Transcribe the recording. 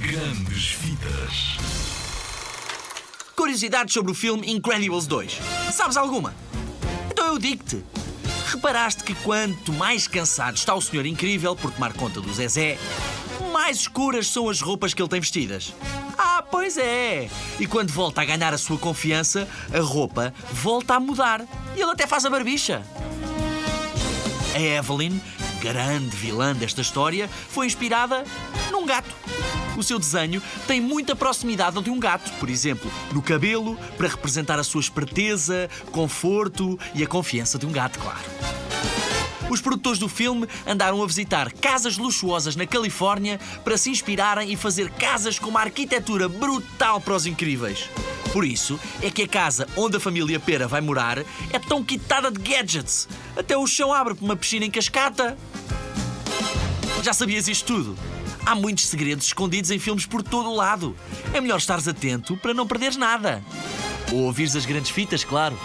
Grandes Vidas. Curiosidades sobre o filme Incredibles 2. Sabes alguma? Então eu digo-te. Reparaste que quanto mais cansado está o Senhor Incrível por tomar conta do Zezé, mais escuras são as roupas que ele tem vestidas. Ah, pois é! E quando volta a ganhar a sua confiança, a roupa volta a mudar. E ele até faz a barbicha. A Evelyn, grande vilã desta história, foi inspirada num gato. O seu desenho tem muita proximidade ao de um gato, por exemplo, no cabelo, para representar a sua esperteza, conforto e a confiança de um gato, claro. Os produtores do filme andaram a visitar casas luxuosas na Califórnia para se inspirarem e fazer casas com uma arquitetura brutal para os incríveis. Por isso é que a casa onde a família Pera vai morar é tão quitada de gadgets. Até o chão abre para uma piscina em cascata. Já sabias isto tudo? Há muitos segredos escondidos em filmes por todo o lado. É melhor estares atento para não perderes nada. Ou ouvires as grandes fitas, claro.